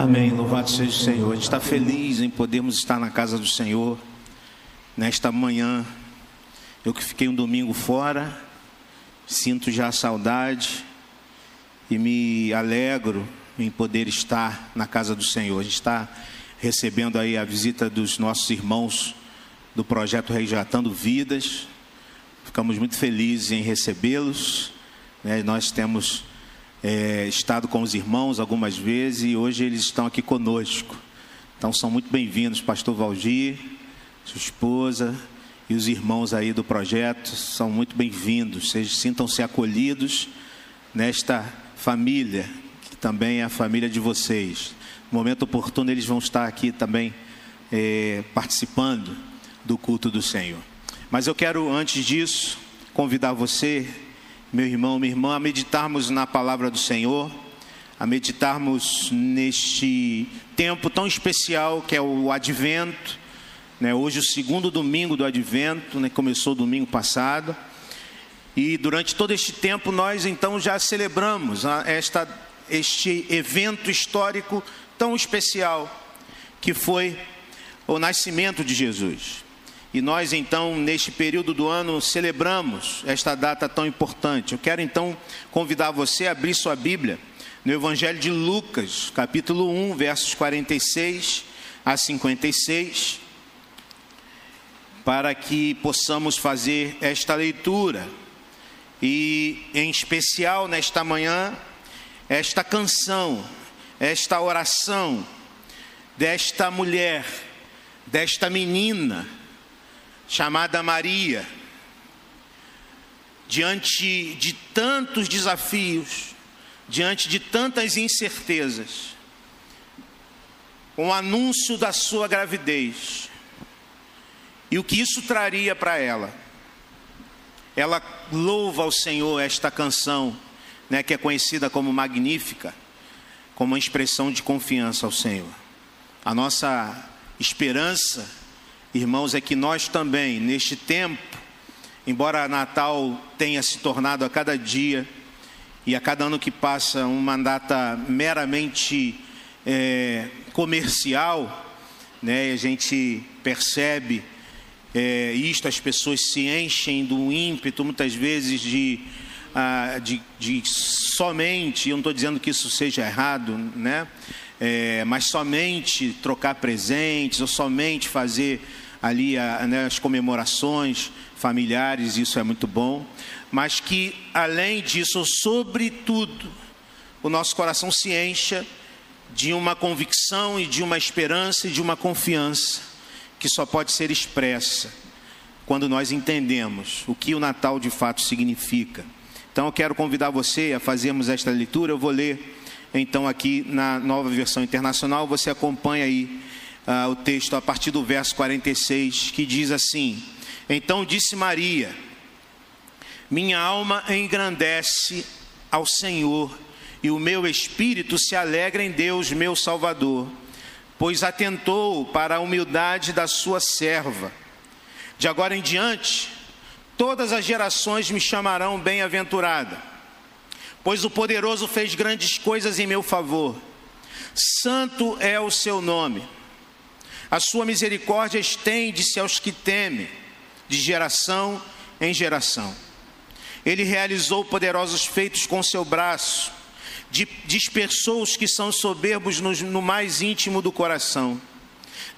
Amém. Louvado seja o Senhor. A gente está feliz em podermos estar na casa do Senhor nesta manhã. Eu que fiquei um domingo fora, sinto já a saudade e me alegro em poder estar na casa do Senhor. A gente está recebendo aí a visita dos nossos irmãos do projeto Resgatando Vidas. Ficamos muito felizes em recebê-los. Né? Nós temos é, estado com os irmãos algumas vezes e hoje eles estão aqui conosco. Então são muito bem-vindos, Pastor Valdir, sua esposa e os irmãos aí do projeto são muito bem-vindos. Vocês sintam-se acolhidos nesta família, que também é a família de vocês. No momento oportuno, eles vão estar aqui também é, participando do culto do Senhor. Mas eu quero, antes disso, convidar você meu irmão, minha irmã, a meditarmos na palavra do Senhor, a meditarmos neste tempo tão especial que é o Advento. Né? Hoje, o segundo domingo do Advento, né? começou domingo passado. E durante todo este tempo, nós então já celebramos esta, este evento histórico tão especial, que foi o nascimento de Jesus. E nós, então, neste período do ano, celebramos esta data tão importante. Eu quero, então, convidar você a abrir sua Bíblia no Evangelho de Lucas, capítulo 1, versos 46 a 56, para que possamos fazer esta leitura. E, em especial, nesta manhã, esta canção, esta oração desta mulher, desta menina, chamada Maria, diante de tantos desafios, diante de tantas incertezas, com o anúncio da sua gravidez e o que isso traria para ela. Ela louva ao Senhor esta canção, né, que é conhecida como Magnífica, como uma expressão de confiança ao Senhor. A nossa esperança irmãos, é que nós também, neste tempo, embora Natal tenha se tornado a cada dia e a cada ano que passa uma data meramente é, comercial, né, a gente percebe é, isto, as pessoas se enchem do ímpeto, muitas vezes, de, ah, de, de somente, eu não estou dizendo que isso seja errado, né? é, mas somente trocar presentes ou somente fazer ali a, né, as comemorações familiares, isso é muito bom, mas que além disso, sobretudo, o nosso coração se encha de uma convicção e de uma esperança e de uma confiança que só pode ser expressa quando nós entendemos o que o Natal de fato significa. Então eu quero convidar você a fazermos esta leitura, eu vou ler então aqui na nova versão internacional, você acompanha aí uh, o texto a partir do verso 46, que diz assim: Então disse Maria: Minha alma engrandece ao Senhor, e o meu espírito se alegra em Deus, meu Salvador, pois atentou para a humildade da sua serva. De agora em diante, todas as gerações me chamarão bem-aventurada pois o poderoso fez grandes coisas em meu favor. Santo é o seu nome. A sua misericórdia estende-se aos que temem, de geração em geração. Ele realizou poderosos feitos com seu braço, dispersou os que são soberbos no, mais íntimo do coração.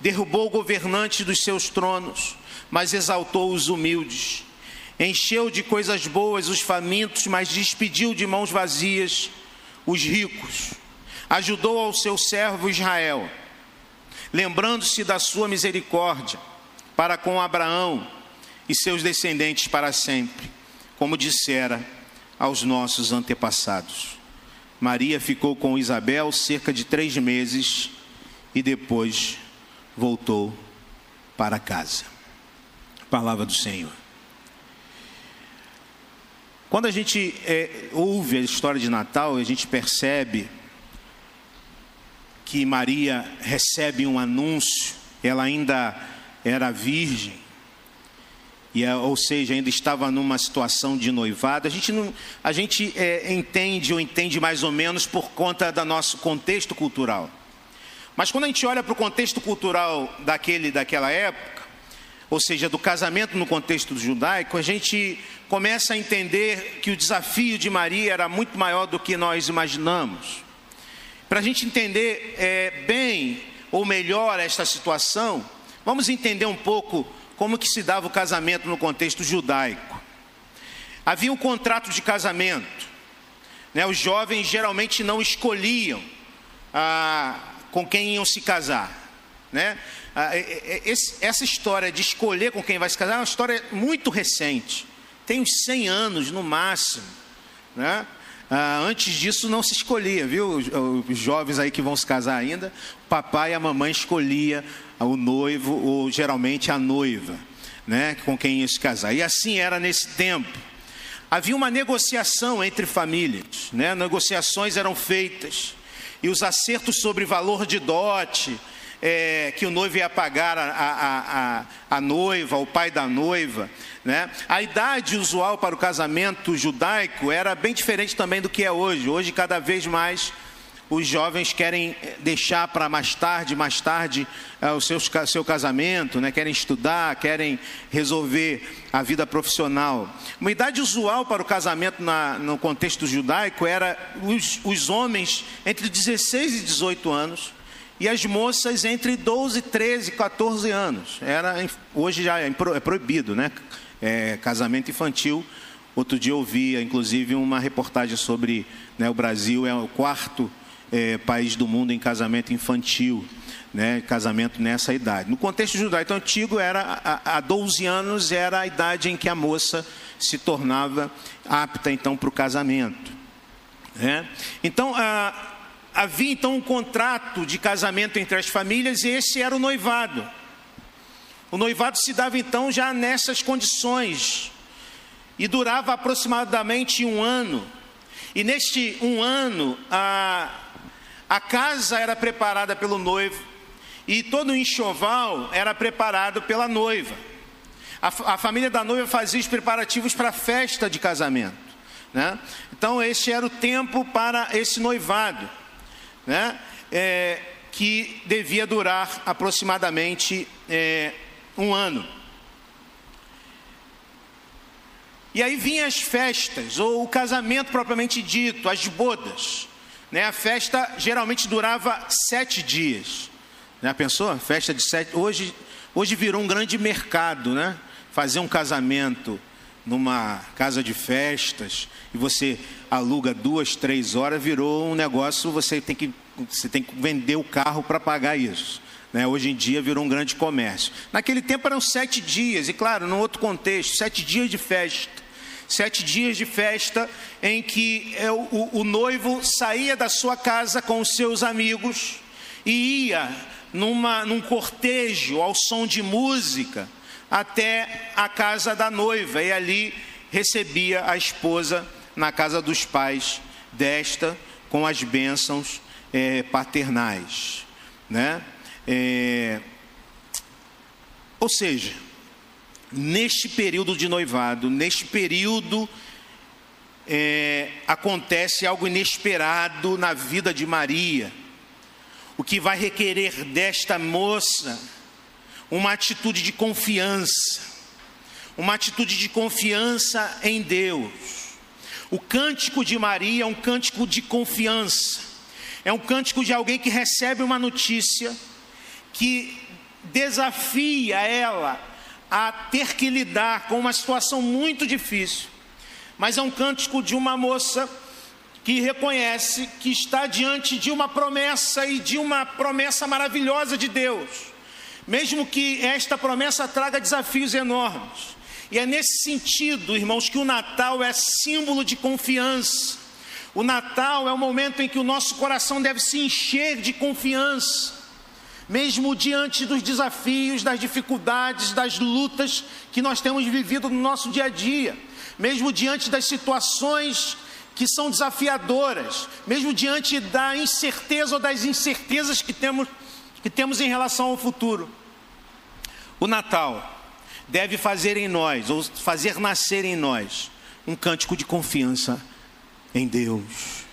Derrubou governantes dos seus tronos, mas exaltou os humildes encheu de coisas boas os famintos, mas despediu de mãos vazias os ricos. Ajudou ao seu servo Israel, lembrando-se da sua misericórdia para com Abraão e seus descendentes para sempre, como dissera aos nossos antepassados. Maria ficou com Isabel cerca de três meses e depois voltou para casa. Palavra do Senhor. Quando a gente é, ouve a história de Natal, a gente percebe que Maria recebe um anúncio, ela ainda era virgem, e, ou seja, ainda estava numa situação de noivado. A gente, não, a gente é, entende ou entende mais ou menos por conta do nosso contexto cultural. Mas quando a gente olha para o contexto cultural daquele, daquela época, ou seja, do casamento no contexto judaico, a gente começa a entender que o desafio de Maria era muito maior do que nós imaginamos. Para a gente entender é, bem ou melhor esta situação, vamos entender um pouco como que se dava o casamento no contexto judaico. Havia um contrato de casamento. Né? Os jovens geralmente não escolhiam ah, com quem iam se casar. Né? Ah, esse, essa história de escolher com quem vai se casar é uma história muito recente. Tem uns 100 anos no máximo. Né? Ah, antes disso não se escolhia, viu? Os, jovens aí que vão se casar ainda, o papai e a mamãe escolhia o noivo ou geralmente a noiva, né? Com quem ia se casar. E assim era nesse tempo. Havia uma negociação entre famílias, né? Negociações eram feitas e os acertos sobre valor de dote, é, que o noivo ia pagar a, a, a, a, noiva, o pai da noiva. Né? A idade usual para o casamento judaico era bem diferente também do que é hoje. Hoje, cada vez mais, os jovens querem deixar para mais tarde, mais tarde, é, o seu, seu casamento, né? querem estudar, querem resolver a vida profissional. Uma idade usual para o casamento na, no contexto judaico era os, os homens entre 16 e 18 anos e as moças entre 12, 13, 14 anos. Era, hoje já é, é proibido, né? É, casamento infantil. Outro dia eu ouvi, inclusive, uma reportagem sobre né, o Brasil é o quarto é, país do mundo em casamento infantil, né, casamento nessa idade. No contexto judaico antigo, era, há 12 anos era a idade em que a moça se tornava apta então para o casamento. Né? Então, a, havia então um contrato de casamento entre as famílias e esse era o noivado. O noivado se dava então já nessas condições e durava aproximadamente um ano. E neste um ano, a, a casa era preparada pelo noivo e todo o enxoval era preparado pela noiva. A, a família da noiva fazia os preparativos para a festa de casamento. Né? Então, este era o tempo para esse noivado né? É, que devia durar aproximadamente é, um ano. E aí vinham as festas, ou o casamento propriamente dito, as bodas. Né? A festa geralmente durava sete dias. Já pensou? Festa de sete. Hoje, hoje virou um grande mercado, né? Fazer um casamento numa casa de festas e você aluga duas, três horas, virou um negócio, você tem que, você tem que vender o carro para pagar isso. Né? Hoje em dia virou um grande comércio. Naquele tempo eram sete dias, e claro, num outro contexto, sete dias de festa. Sete dias de festa em que é, o, o noivo saía da sua casa com os seus amigos e ia numa, num cortejo ao som de música até a casa da noiva e ali recebia a esposa na casa dos pais desta com as bênçãos é, paternais, né? É, ou seja, neste período de noivado, neste período é, acontece algo inesperado na vida de Maria, o que vai requerer desta moça uma atitude de confiança, uma atitude de confiança em Deus. O cântico de Maria é um cântico de confiança, é um cântico de alguém que recebe uma notícia que desafia ela a ter que lidar com uma situação muito difícil, mas é um cântico de uma moça que reconhece que está diante de uma promessa e de uma promessa maravilhosa de Deus mesmo que esta promessa traga desafios enormes. E é nesse sentido, irmãos, que o Natal é símbolo de confiança. O Natal é o momento em que o nosso coração deve se encher de confiança, mesmo diante dos desafios, das dificuldades, das lutas que nós temos vivido no nosso dia a dia, mesmo diante das situações que são desafiadoras, mesmo diante da incerteza ou das incertezas que temos, que temos em relação ao futuro. O Natal deve fazer em nós, ou fazer nascer em nós, um cântico de confiança em Deus,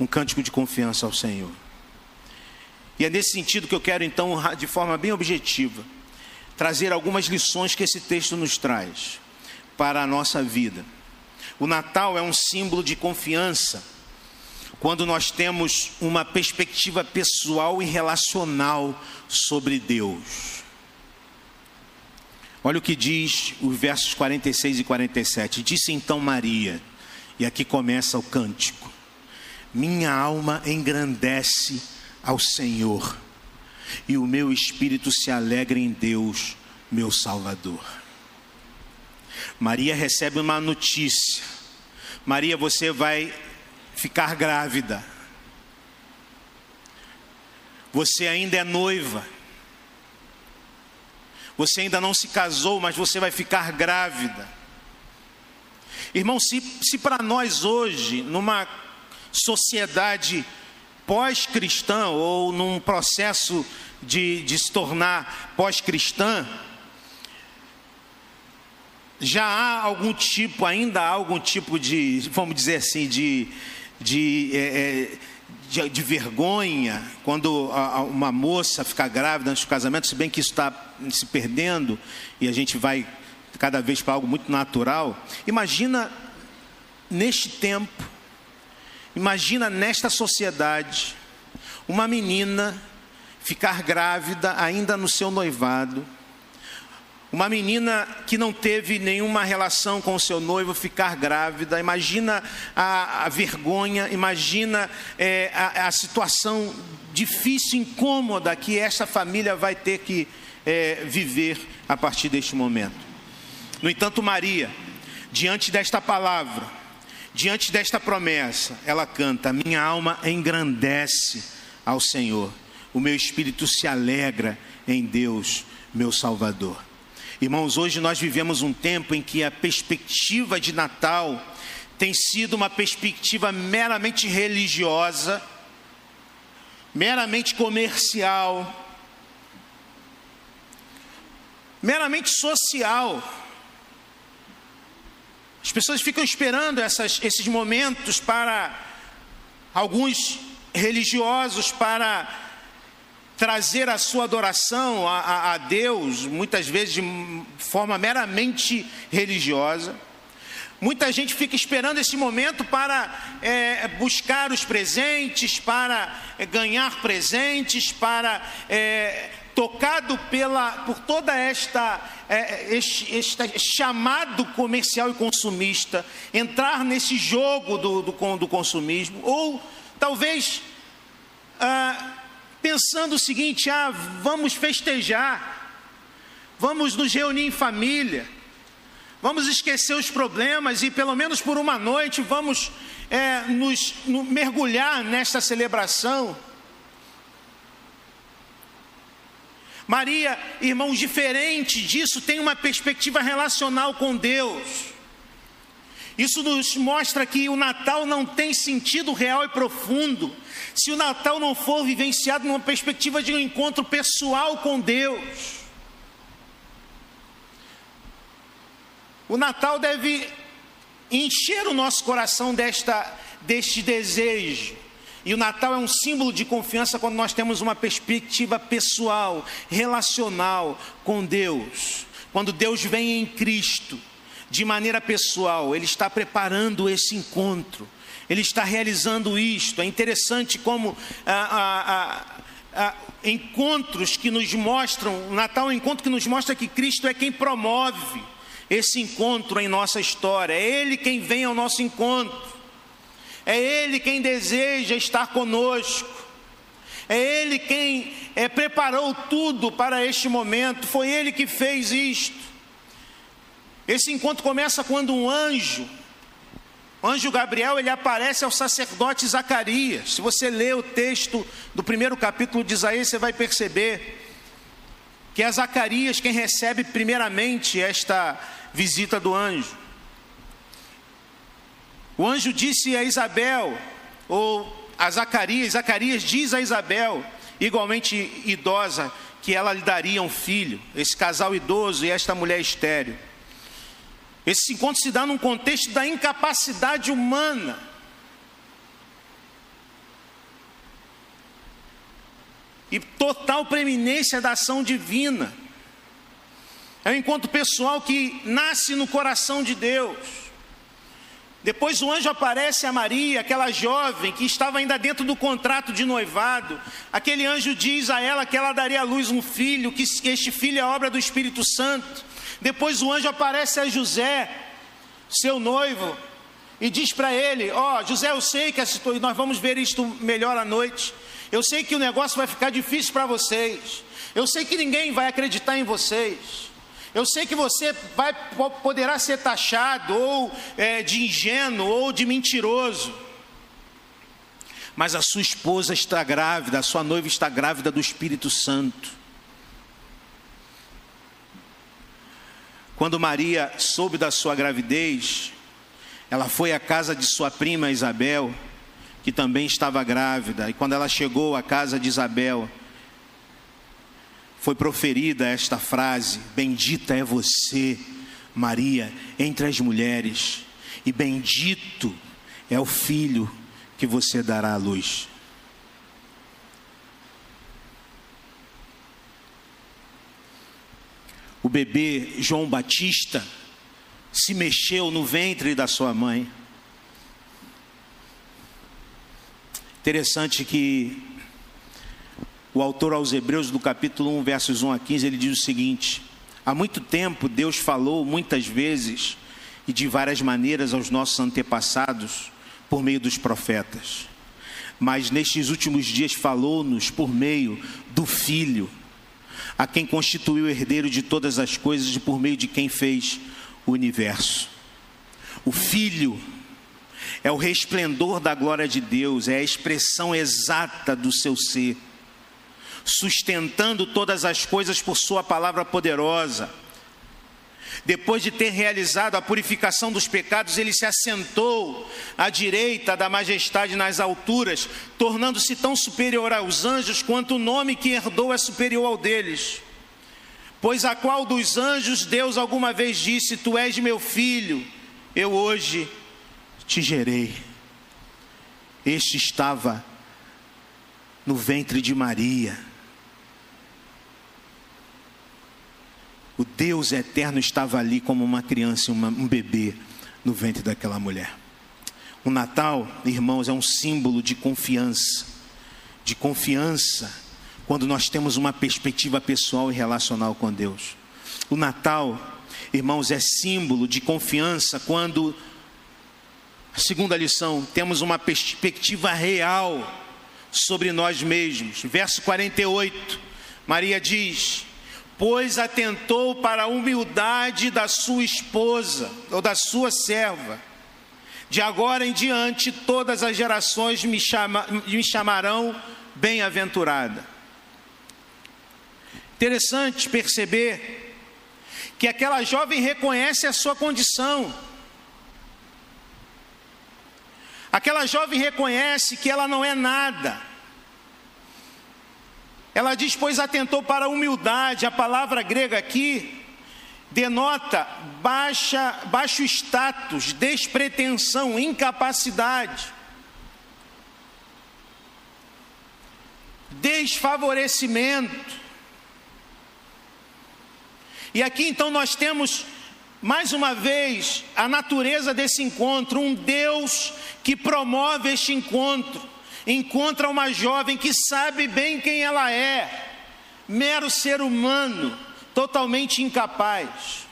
um cântico de confiança ao Senhor. E é nesse sentido que eu quero, então, de forma bem objetiva, trazer algumas lições que esse texto nos traz para a nossa vida. O Natal é um símbolo de confiança quando nós temos uma perspectiva pessoal e relacional sobre Deus. Olha o que diz os versos 46 e 47. Disse então Maria, e aqui começa o cântico: Minha alma engrandece ao Senhor, e o meu espírito se alegra em Deus, meu Salvador. Maria recebe uma notícia. Maria, você vai ficar grávida. Você ainda é noiva. Você ainda não se casou, mas você vai ficar grávida. Irmão, se, se para nós hoje, numa sociedade pós-cristã ou num processo de, de se tornar pós-cristã, já há algum tipo, ainda há algum tipo de, vamos dizer assim, de, de, é, é de, de, vergonha quando uma moça fica grávida antes do casamento, se bem que isso está se perdendo e a gente vai cada vez para algo muito natural. Imagina neste tempo, Imagina nesta sociedade uma menina ficar grávida ainda no seu noivado, uma menina que não teve nenhuma relação com o seu noivo ficar grávida, imagina a, a vergonha, imagina é, a, a, situação difícil, incômoda que essa família vai ter que é, viver a partir deste momento. No entanto, Maria, diante desta palavra, Diante desta promessa, ela canta: Minha alma engrandece ao Senhor, o meu espírito se alegra em Deus, meu Salvador. Irmãos, hoje nós vivemos um tempo em que a perspectiva de Natal tem sido uma perspectiva meramente religiosa, meramente comercial, meramente social. As pessoas ficam esperando essas, esses momentos para alguns religiosos para trazer a sua adoração a, a, a, Deus, muitas vezes de forma meramente religiosa. Muita gente fica esperando esse momento para é, buscar os presentes, para é, ganhar presentes, para é, tocado pela, por toda esta, é, este, este, chamado comercial e consumista, entrar nesse jogo do, do, do consumismo, ou talvez ah, pensando o seguinte: ah, vamos festejar, vamos nos reunir em família, vamos esquecer os problemas e pelo menos por uma noite vamos é, nos no, mergulhar nesta celebração. Maria, irmãos, diferente disso, tem uma perspectiva relacional com Deus. Isso nos mostra que o Natal não tem sentido real e profundo se o Natal não for vivenciado numa perspectiva de um encontro pessoal com Deus. O Natal deve encher o nosso coração desta, deste desejo e o Natal é um símbolo de confiança quando nós temos uma perspectiva pessoal, relacional com Deus. Quando Deus vem em Cristo, de maneira pessoal, Ele está preparando esse encontro, Ele está realizando isto. É interessante como ah, ah, ah, encontros que nos mostram, o Natal é um encontro que nos mostra que Cristo é quem promove esse encontro em nossa história, é Ele quem vem ao nosso encontro. É Ele quem deseja estar conosco. É Ele quem é, preparou tudo para este momento. Foi Ele que fez isto. Esse encontro começa quando um anjo, anjo Gabriel, ele aparece ao sacerdote Zacarias. Se você ler o texto do primeiro capítulo de Isaías, você vai perceber que é Zacarias quem recebe primeiramente esta visita do anjo. O anjo disse a Isabel, ou a Zacarias, Zacarias diz a Isabel, igualmente idosa, que ela lhe daria um filho, esse casal idoso e esta mulher estéril. Esse encontro se dá num contexto da incapacidade humana. e total preeminência da ação divina. É um encontro pessoal que nasce no coração de Deus. Depois o anjo aparece a Maria, aquela jovem que estava ainda dentro do contrato de noivado. Aquele anjo diz a ela que ela daria à luz um filho, que este filho é obra do Espírito Santo. Depois o anjo aparece a José, seu noivo, e diz para ele: Ó, oh, José, eu sei que nós vamos ver isto melhor à noite. Eu sei que o negócio vai ficar difícil para vocês. Eu sei que ninguém vai acreditar em vocês. Eu sei que você vai, poderá ser taxado ou é, de ingênuo ou de mentiroso. Mas a sua esposa está grávida, a sua noiva está grávida do Espírito Santo. Quando Maria soube da sua gravidez, ela foi à casa de sua prima Isabel, que também estava grávida, e quando ela chegou à casa de Isabel, foi proferida esta frase: Bendita é você, Maria, entre as mulheres, e bendito é o filho que você dará à luz. O bebê João Batista se mexeu no ventre da sua mãe. Interessante que o autor aos Hebreus, do capítulo 1, versos 1 a 15, ele diz o seguinte: Há muito tempo Deus falou muitas vezes e de várias maneiras aos nossos antepassados por meio dos profetas. Mas nestes últimos dias falou-nos por meio do Filho, a quem constituiu o herdeiro de todas as coisas e por meio de quem fez o universo. O Filho é o resplendor da glória de Deus, é a expressão exata do seu ser, sustentando todas as coisas por Sua palavra poderosa. Depois de ter realizado a purificação dos pecados, ele se assentou à direita da majestade nas alturas, tornando-se tão superior aos anjos quanto o nome que herdou é superior ao deles. Pois a qual dos anjos Deus alguma vez disse: Tu és meu filho, eu hoje te gerei. Este estava no ventre de Maria. O Deus eterno estava ali como uma criança, uma, um bebê no ventre daquela mulher. O Natal, irmãos, é um símbolo de confiança, de confiança quando nós temos uma perspectiva pessoal e relacional com Deus. O Natal, irmãos, é símbolo de confiança quando, segunda lição, temos uma perspectiva real sobre nós mesmos. Verso 48, Maria diz: Pois atentou para a humildade da sua esposa ou da sua serva. De agora em diante, todas as gerações me, chama, me chamarão bem-aventurada. Interessante perceber que aquela jovem reconhece a sua condição. Aquela jovem reconhece que ela não é nada. Ela diz, pois atentou para a humildade. A palavra grega aqui denota baixa, baixo status, despretensão, incapacidade, desfavorecimento. E aqui então nós temos mais uma vez a natureza desse encontro, um Deus que promove este encontro. Encontra uma jovem que sabe bem quem ela é, mero ser humano, totalmente incapaz.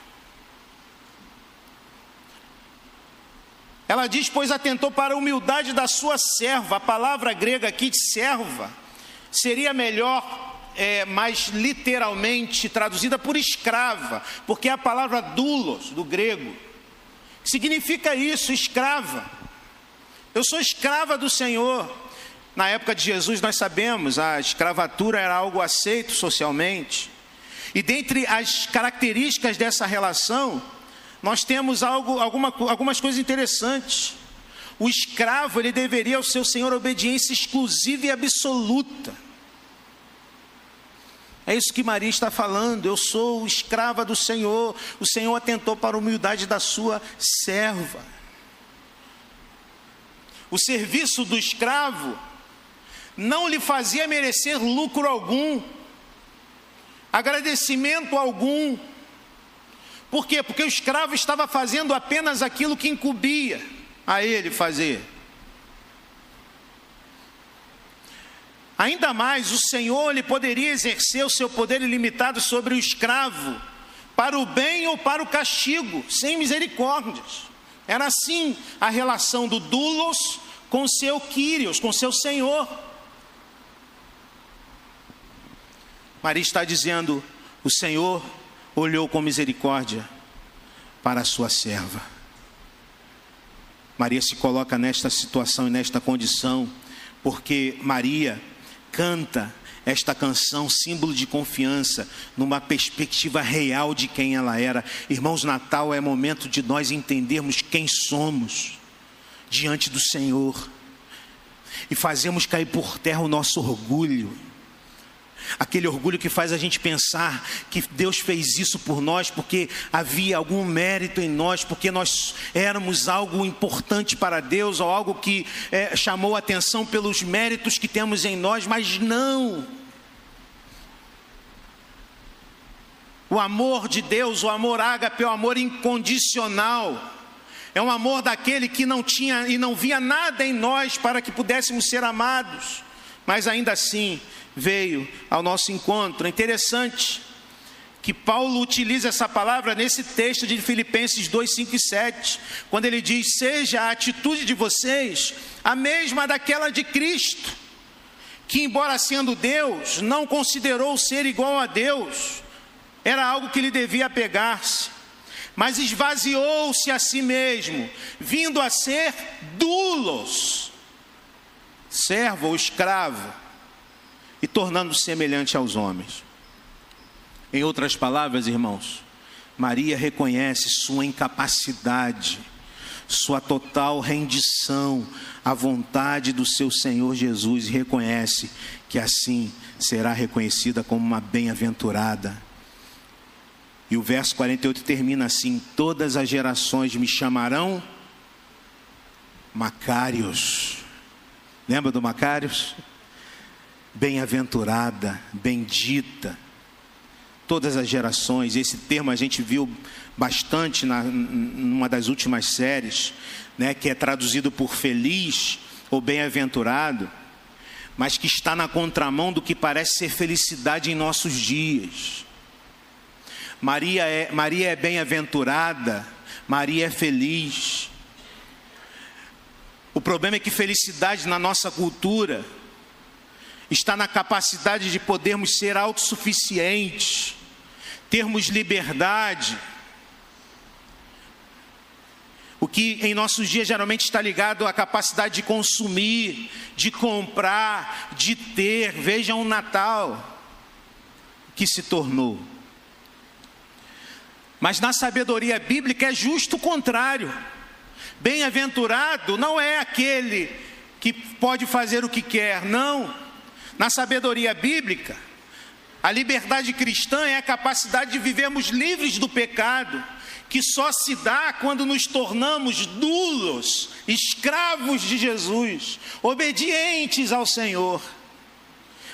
Ela diz, pois atentou para a humildade da sua serva. A palavra grega aqui de serva seria melhor é, mais literalmente traduzida por escrava, porque é a palavra doulos, do grego, significa isso, escrava. Eu sou escrava do Senhor. Na época de Jesus, nós sabemos, a escravatura era algo aceito socialmente. E dentre as características dessa relação, nós temos algo, alguma, algumas coisas interessantes. O escravo, ele deveria ao seu senhor obediência exclusiva e absoluta. É isso que Maria está falando. Eu sou escrava do Senhor. O Senhor atentou para a humildade da sua serva. O serviço do escravo não lhe fazia merecer lucro algum, agradecimento algum. Por quê? Porque o escravo estava fazendo apenas aquilo que incumbia a ele fazer. Ainda mais, o Senhor ele poderia exercer o seu poder ilimitado sobre o escravo, para o bem ou para o castigo, sem misericórdias. Era assim a relação do dulos com seu Quírios, com seu Senhor. Maria está dizendo: o Senhor olhou com misericórdia para a sua serva. Maria se coloca nesta situação e nesta condição, porque Maria canta esta canção, símbolo de confiança, numa perspectiva real de quem ela era. Irmãos, Natal é momento de nós entendermos quem somos diante do Senhor e fazemos cair por terra o nosso orgulho Aquele orgulho que faz a gente pensar que Deus fez isso por nós porque havia algum mérito em nós, porque nós éramos algo importante para Deus ou algo que é, chamou atenção pelos méritos que temos em nós, mas não. O amor de Deus, o amor ágape, é o amor incondicional. É um amor daquele que não tinha e não via nada em nós para que pudéssemos ser amados, mas ainda assim veio ao nosso encontro. É interessante que Paulo utiliza essa palavra nesse texto de Filipenses 2, 5 e 7, quando ele diz: Seja a atitude de vocês a mesma daquela de Cristo, que, embora sendo Deus, não considerou ser igual a Deus, era algo que lhe devia pegar-se, mas esvaziou-se a si mesmo, vindo a ser dulos, servo ou escravo e tornando-se semelhante aos homens. Em outras palavras, irmãos, Maria reconhece sua incapacidade, sua total rendição à vontade do seu Senhor Jesus e reconhece que assim será reconhecida como uma bem-aventurada. E o verso 48 termina assim: Todas as gerações me chamarão Macários. Lembra do Macários? bem-aventurada, bendita. Todas as gerações, esse termo a gente viu bastante na, numa das últimas séries, né, que é traduzido por feliz ou bem-aventurado, mas que está na contramão do que parece ser felicidade em nossos dias. Maria é, Maria é bem-aventurada, Maria é feliz. O problema é que felicidade na nossa cultura está na capacidade de podermos ser autossuficientes, termos liberdade. O que em nossos dias geralmente está ligado à capacidade de consumir, de comprar, de ter. Vejam o Natal que se tornou. Mas na sabedoria bíblica é justo o contrário. Bem-aventurado não é aquele que pode fazer o que quer, não. Na sabedoria bíblica, a liberdade cristã é a capacidade de vivermos livres do pecado, que só se dá quando nos tornamos dulos, escravos de Jesus, obedientes ao Senhor.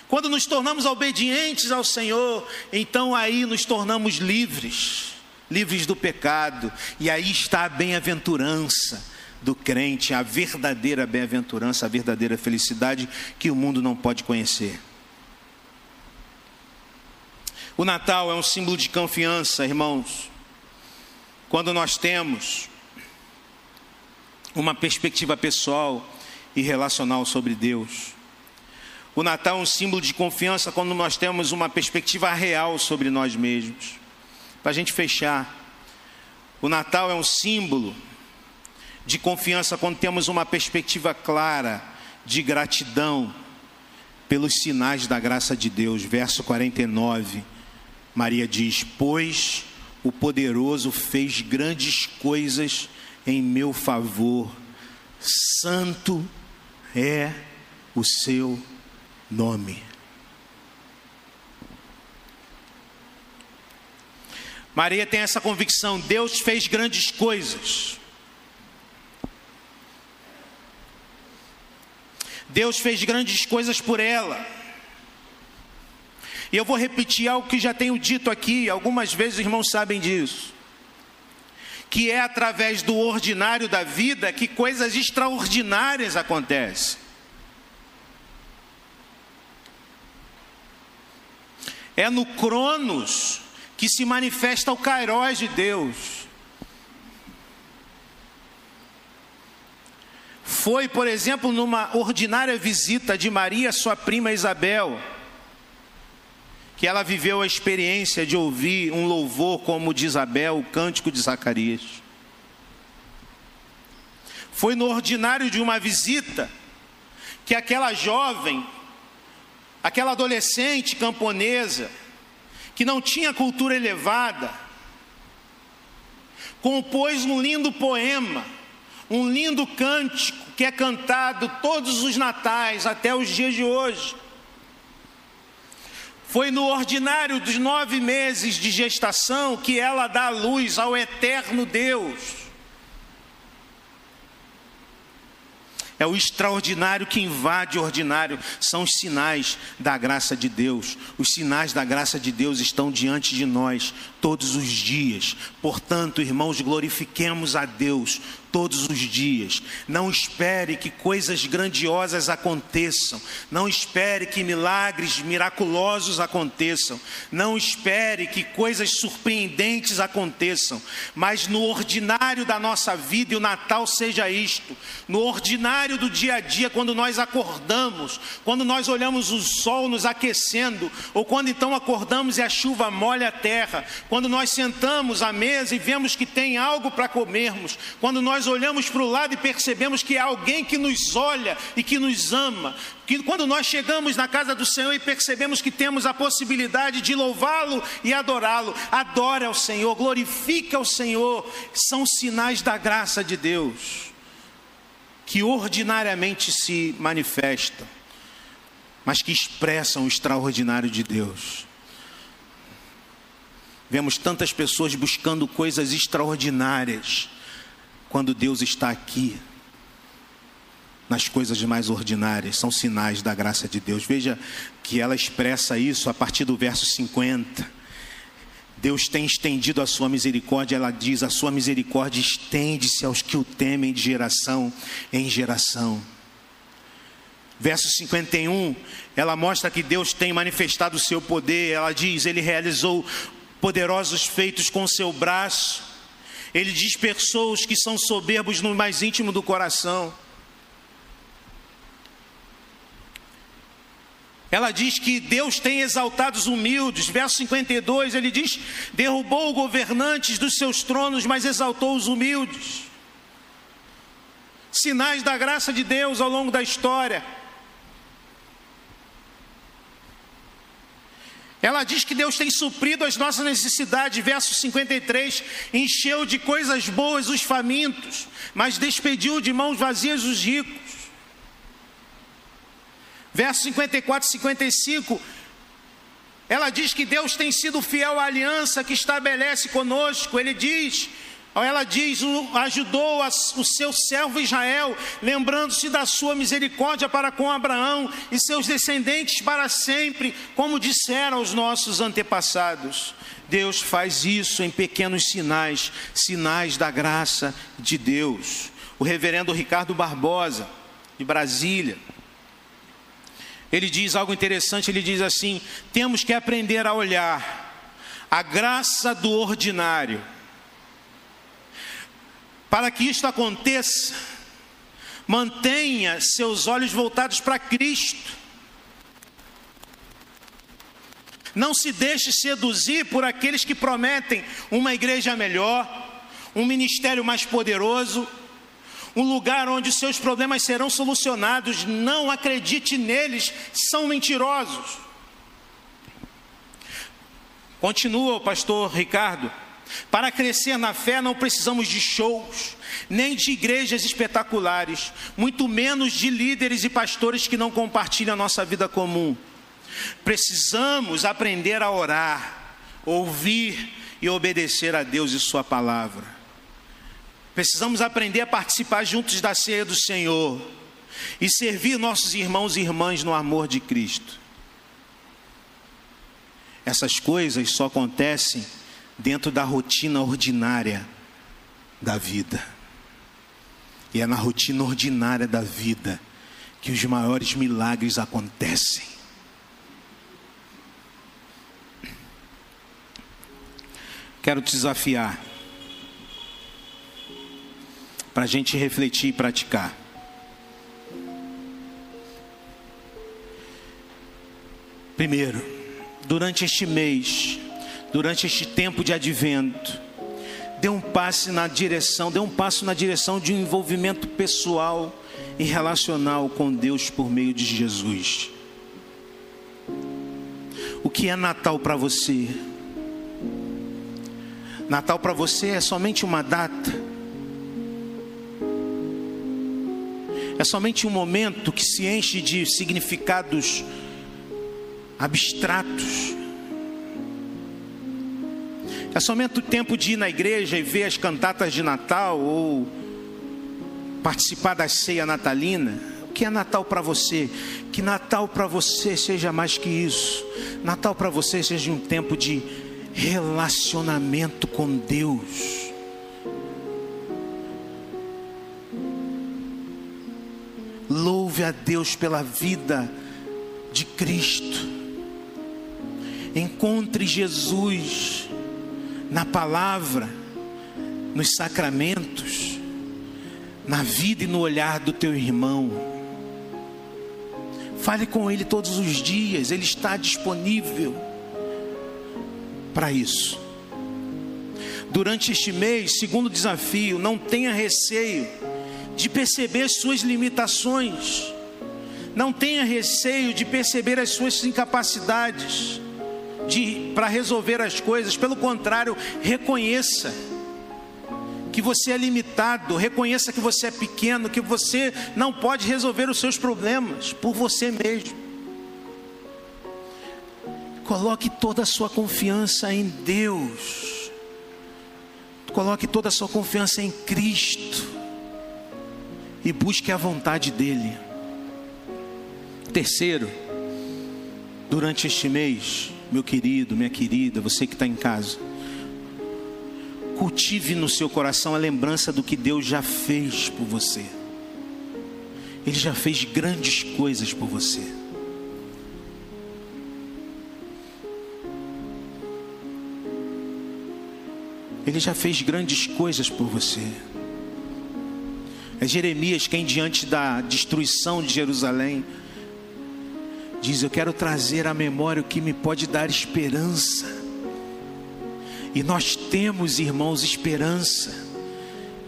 Quando nos tornamos obedientes ao Senhor, então aí nos tornamos livres, livres do pecado, e aí está a bem-aventurança do crente, a verdadeira bem-aventurança, a verdadeira felicidade que o mundo não pode conhecer. O Natal é um símbolo de confiança, irmãos. Quando nós temos uma perspectiva pessoal e relacional sobre Deus. O Natal é um símbolo de confiança quando nós temos uma perspectiva real sobre nós mesmos. Para a gente fechar, o Natal é um símbolo de confiança quando temos uma perspectiva clara de gratidão pelos sinais da graça de Deus. Verso 49, Maria diz: Pois o poderoso fez grandes coisas em meu favor, santo é o seu nome. Maria tem essa convicção: Deus fez grandes coisas. Deus fez grandes coisas por ela. E eu vou repetir algo que já tenho dito aqui, algumas vezes os irmãos sabem disso. Que é através do ordinário da vida que coisas extraordinárias acontecem. É no Cronos que se manifesta o Cairós de Deus. Foi, por exemplo, numa ordinária visita de Maria, sua prima Isabel, que ela viveu a experiência de ouvir um louvor como de Isabel, o cântico de Zacarias. Foi no ordinário de uma visita que aquela jovem, aquela adolescente camponesa, que não tinha cultura elevada, compôs um lindo poema, um lindo cântico que é cantado todos os natais até os dias de hoje. Foi no ordinário dos nove meses de gestação que ela dá luz ao eterno Deus. É o extraordinário que invade o ordinário, são os sinais da graça de Deus. Os sinais da graça de Deus estão diante de nós todos os dias. Portanto, irmãos, glorifiquemos a Deus todos os dias. Não espere que coisas grandiosas aconteçam. Não espere que milagres miraculosos aconteçam. Não espere que coisas surpreendentes aconteçam. Mas no ordinário da nossa vida, e o Natal seja isto: no ordinário do dia a dia, quando nós acordamos, quando nós olhamos o sol nos aquecendo, ou quando então acordamos e a chuva molha a terra, quando nós sentamos à mesa e vemos que tem algo para comermos, quando nós olhamos para o lado e percebemos que há alguém que nos olha e que nos ama, que quando nós chegamos na casa do Senhor e percebemos que temos a possibilidade de louvá-lo e adorá-lo, adora ao Senhor, glorifica ao Senhor, são sinais da graça de Deus, que ordinariamente se manifestam, mas que expressam o extraordinário de Deus. Vemos tantas pessoas buscando coisas extraordinárias, quando Deus está aqui, nas coisas mais ordinárias, são sinais da graça de Deus. Veja que ela expressa isso a partir do verso 50. Deus tem estendido a sua misericórdia, ela diz: a sua misericórdia estende-se aos que o temem de geração em geração. Verso 51, ela mostra que Deus tem manifestado o seu poder, ela diz: Ele realizou poderosos feitos com seu braço, ele dispersou os que são soberbos no mais íntimo do coração. Ela diz que Deus tem exaltado os humildes. Verso 52, ele diz: derrubou governantes dos seus tronos, mas exaltou os humildes. Sinais da graça de Deus ao longo da história. Ela diz que Deus tem suprido as nossas necessidades, verso 53, encheu de coisas boas os famintos, mas despediu de mãos vazias os ricos. Verso 54 e 55, ela diz que Deus tem sido fiel à aliança que estabelece conosco. Ele diz ela diz: ajudou o seu servo Israel, lembrando-se da sua misericórdia para com Abraão e seus descendentes para sempre, como disseram os nossos antepassados. Deus faz isso em pequenos sinais, sinais da graça de Deus. O reverendo Ricardo Barbosa, de Brasília, ele diz algo interessante: ele diz assim: temos que aprender a olhar a graça do ordinário para que isto aconteça, mantenha seus olhos voltados para Cristo. Não se deixe seduzir por aqueles que prometem uma igreja melhor, um ministério mais poderoso, um lugar onde seus problemas serão solucionados. Não acredite neles, são mentirosos. Continua o pastor Ricardo. Para crescer na fé não precisamos de shows, nem de igrejas espetaculares, muito menos de líderes e pastores que não compartilham a nossa vida comum. Precisamos aprender a orar, ouvir e obedecer a Deus e Sua palavra. Precisamos aprender a participar juntos da ceia do Senhor. e servir nossos irmãos e irmãs no amor de Cristo. Essas coisas só acontecem dentro da rotina ordinária da vida. E é na rotina ordinária da vida que os maiores milagres acontecem. Quero te desafiar para a gente refletir e praticar. Primeiro, durante este mês, durante este tempo de advento, dê um passo na direção, dê um passo na direção de um envolvimento pessoal e relacional com Deus por meio de Jesus. O que é Natal para você? Natal para você é somente uma data. É somente um momento que se enche de significados abstratos. É somente o tempo de ir na igreja e ver as cantatas de Natal ou participar da ceia natalina. O que é Natal para você? Que Natal para você seja mais que isso. Natal para você seja um tempo de relacionamento com Deus. Louve a Deus pela vida de Cristo. Encontre Jesus na palavra, nos sacramentos, na vida e no olhar do teu irmão. Fale com Ele todos os dias, Ele está disponível para isso. Durante este mês, segundo desafio, não tenha receio de perceber as suas limitações, não tenha receio de perceber as suas incapacidades para resolver as coisas, pelo contrário, reconheça que você é limitado, reconheça que você é pequeno, que você não pode resolver os seus problemas por você mesmo. Coloque toda a sua confiança em Deus. Coloque toda a sua confiança em Cristo. E busque a vontade dEle. Terceiro, durante este mês, meu querido, minha querida, você que está em casa, cultive no seu coração a lembrança do que Deus já fez por você. Ele já fez grandes coisas por você. Ele já fez grandes coisas por você. É Jeremias quem, diante da destruição de Jerusalém, diz: Eu quero trazer à memória o que me pode dar esperança. E nós temos, irmãos, esperança,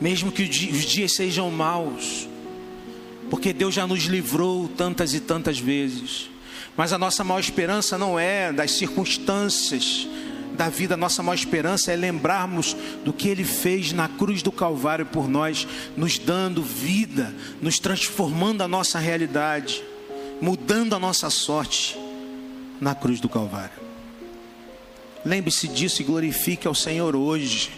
mesmo que os dias sejam maus, porque Deus já nos livrou tantas e tantas vezes. Mas a nossa maior esperança não é das circunstâncias da vida, a nossa maior esperança é lembrarmos do que Ele fez na cruz do Calvário por nós, nos dando vida, nos transformando a nossa realidade mudando a nossa sorte na cruz do Calvário. Lembre-se disso e glorifique ao Senhor hoje.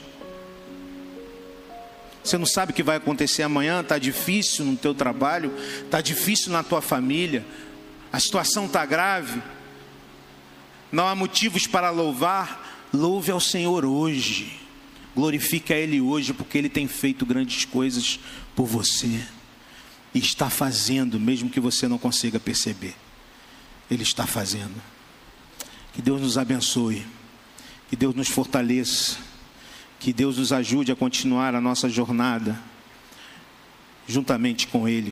Você não sabe o que vai acontecer amanhã, está difícil no teu trabalho, está difícil na tua família, a situação está grave, não há motivos para louvar, louve ao Senhor hoje, glorifique a Ele hoje, porque Ele tem feito grandes coisas por você e está fazendo, mesmo que você não consiga perceber. Ele está fazendo. Que Deus nos abençoe, que Deus nos fortaleça, que Deus nos ajude a continuar a nossa jornada juntamente com Ele.